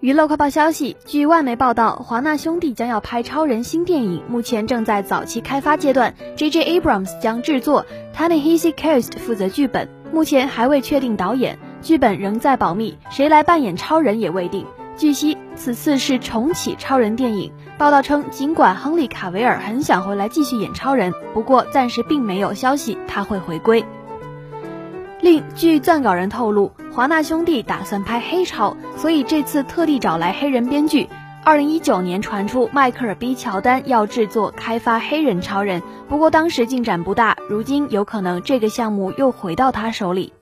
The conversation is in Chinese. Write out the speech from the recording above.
娱乐快报消息，据外媒报道，华纳兄弟将要拍超人新电影，目前正在早期开发阶段。J.J. Abrams 将制作 t a n e h i s i Coast 负责剧本，目前还未确定导演，剧本仍在保密，谁来扮演超人也未定。据悉，此次是重启超人电影。报道称，尽管亨利卡维尔很想回来继续演超人，不过暂时并没有消息他会回归。另据撰稿人透露，华纳兄弟打算拍黑超，所以这次特地找来黑人编剧。二零一九年传出迈克尔 ·B· 乔丹要制作开发黑人超人，不过当时进展不大，如今有可能这个项目又回到他手里。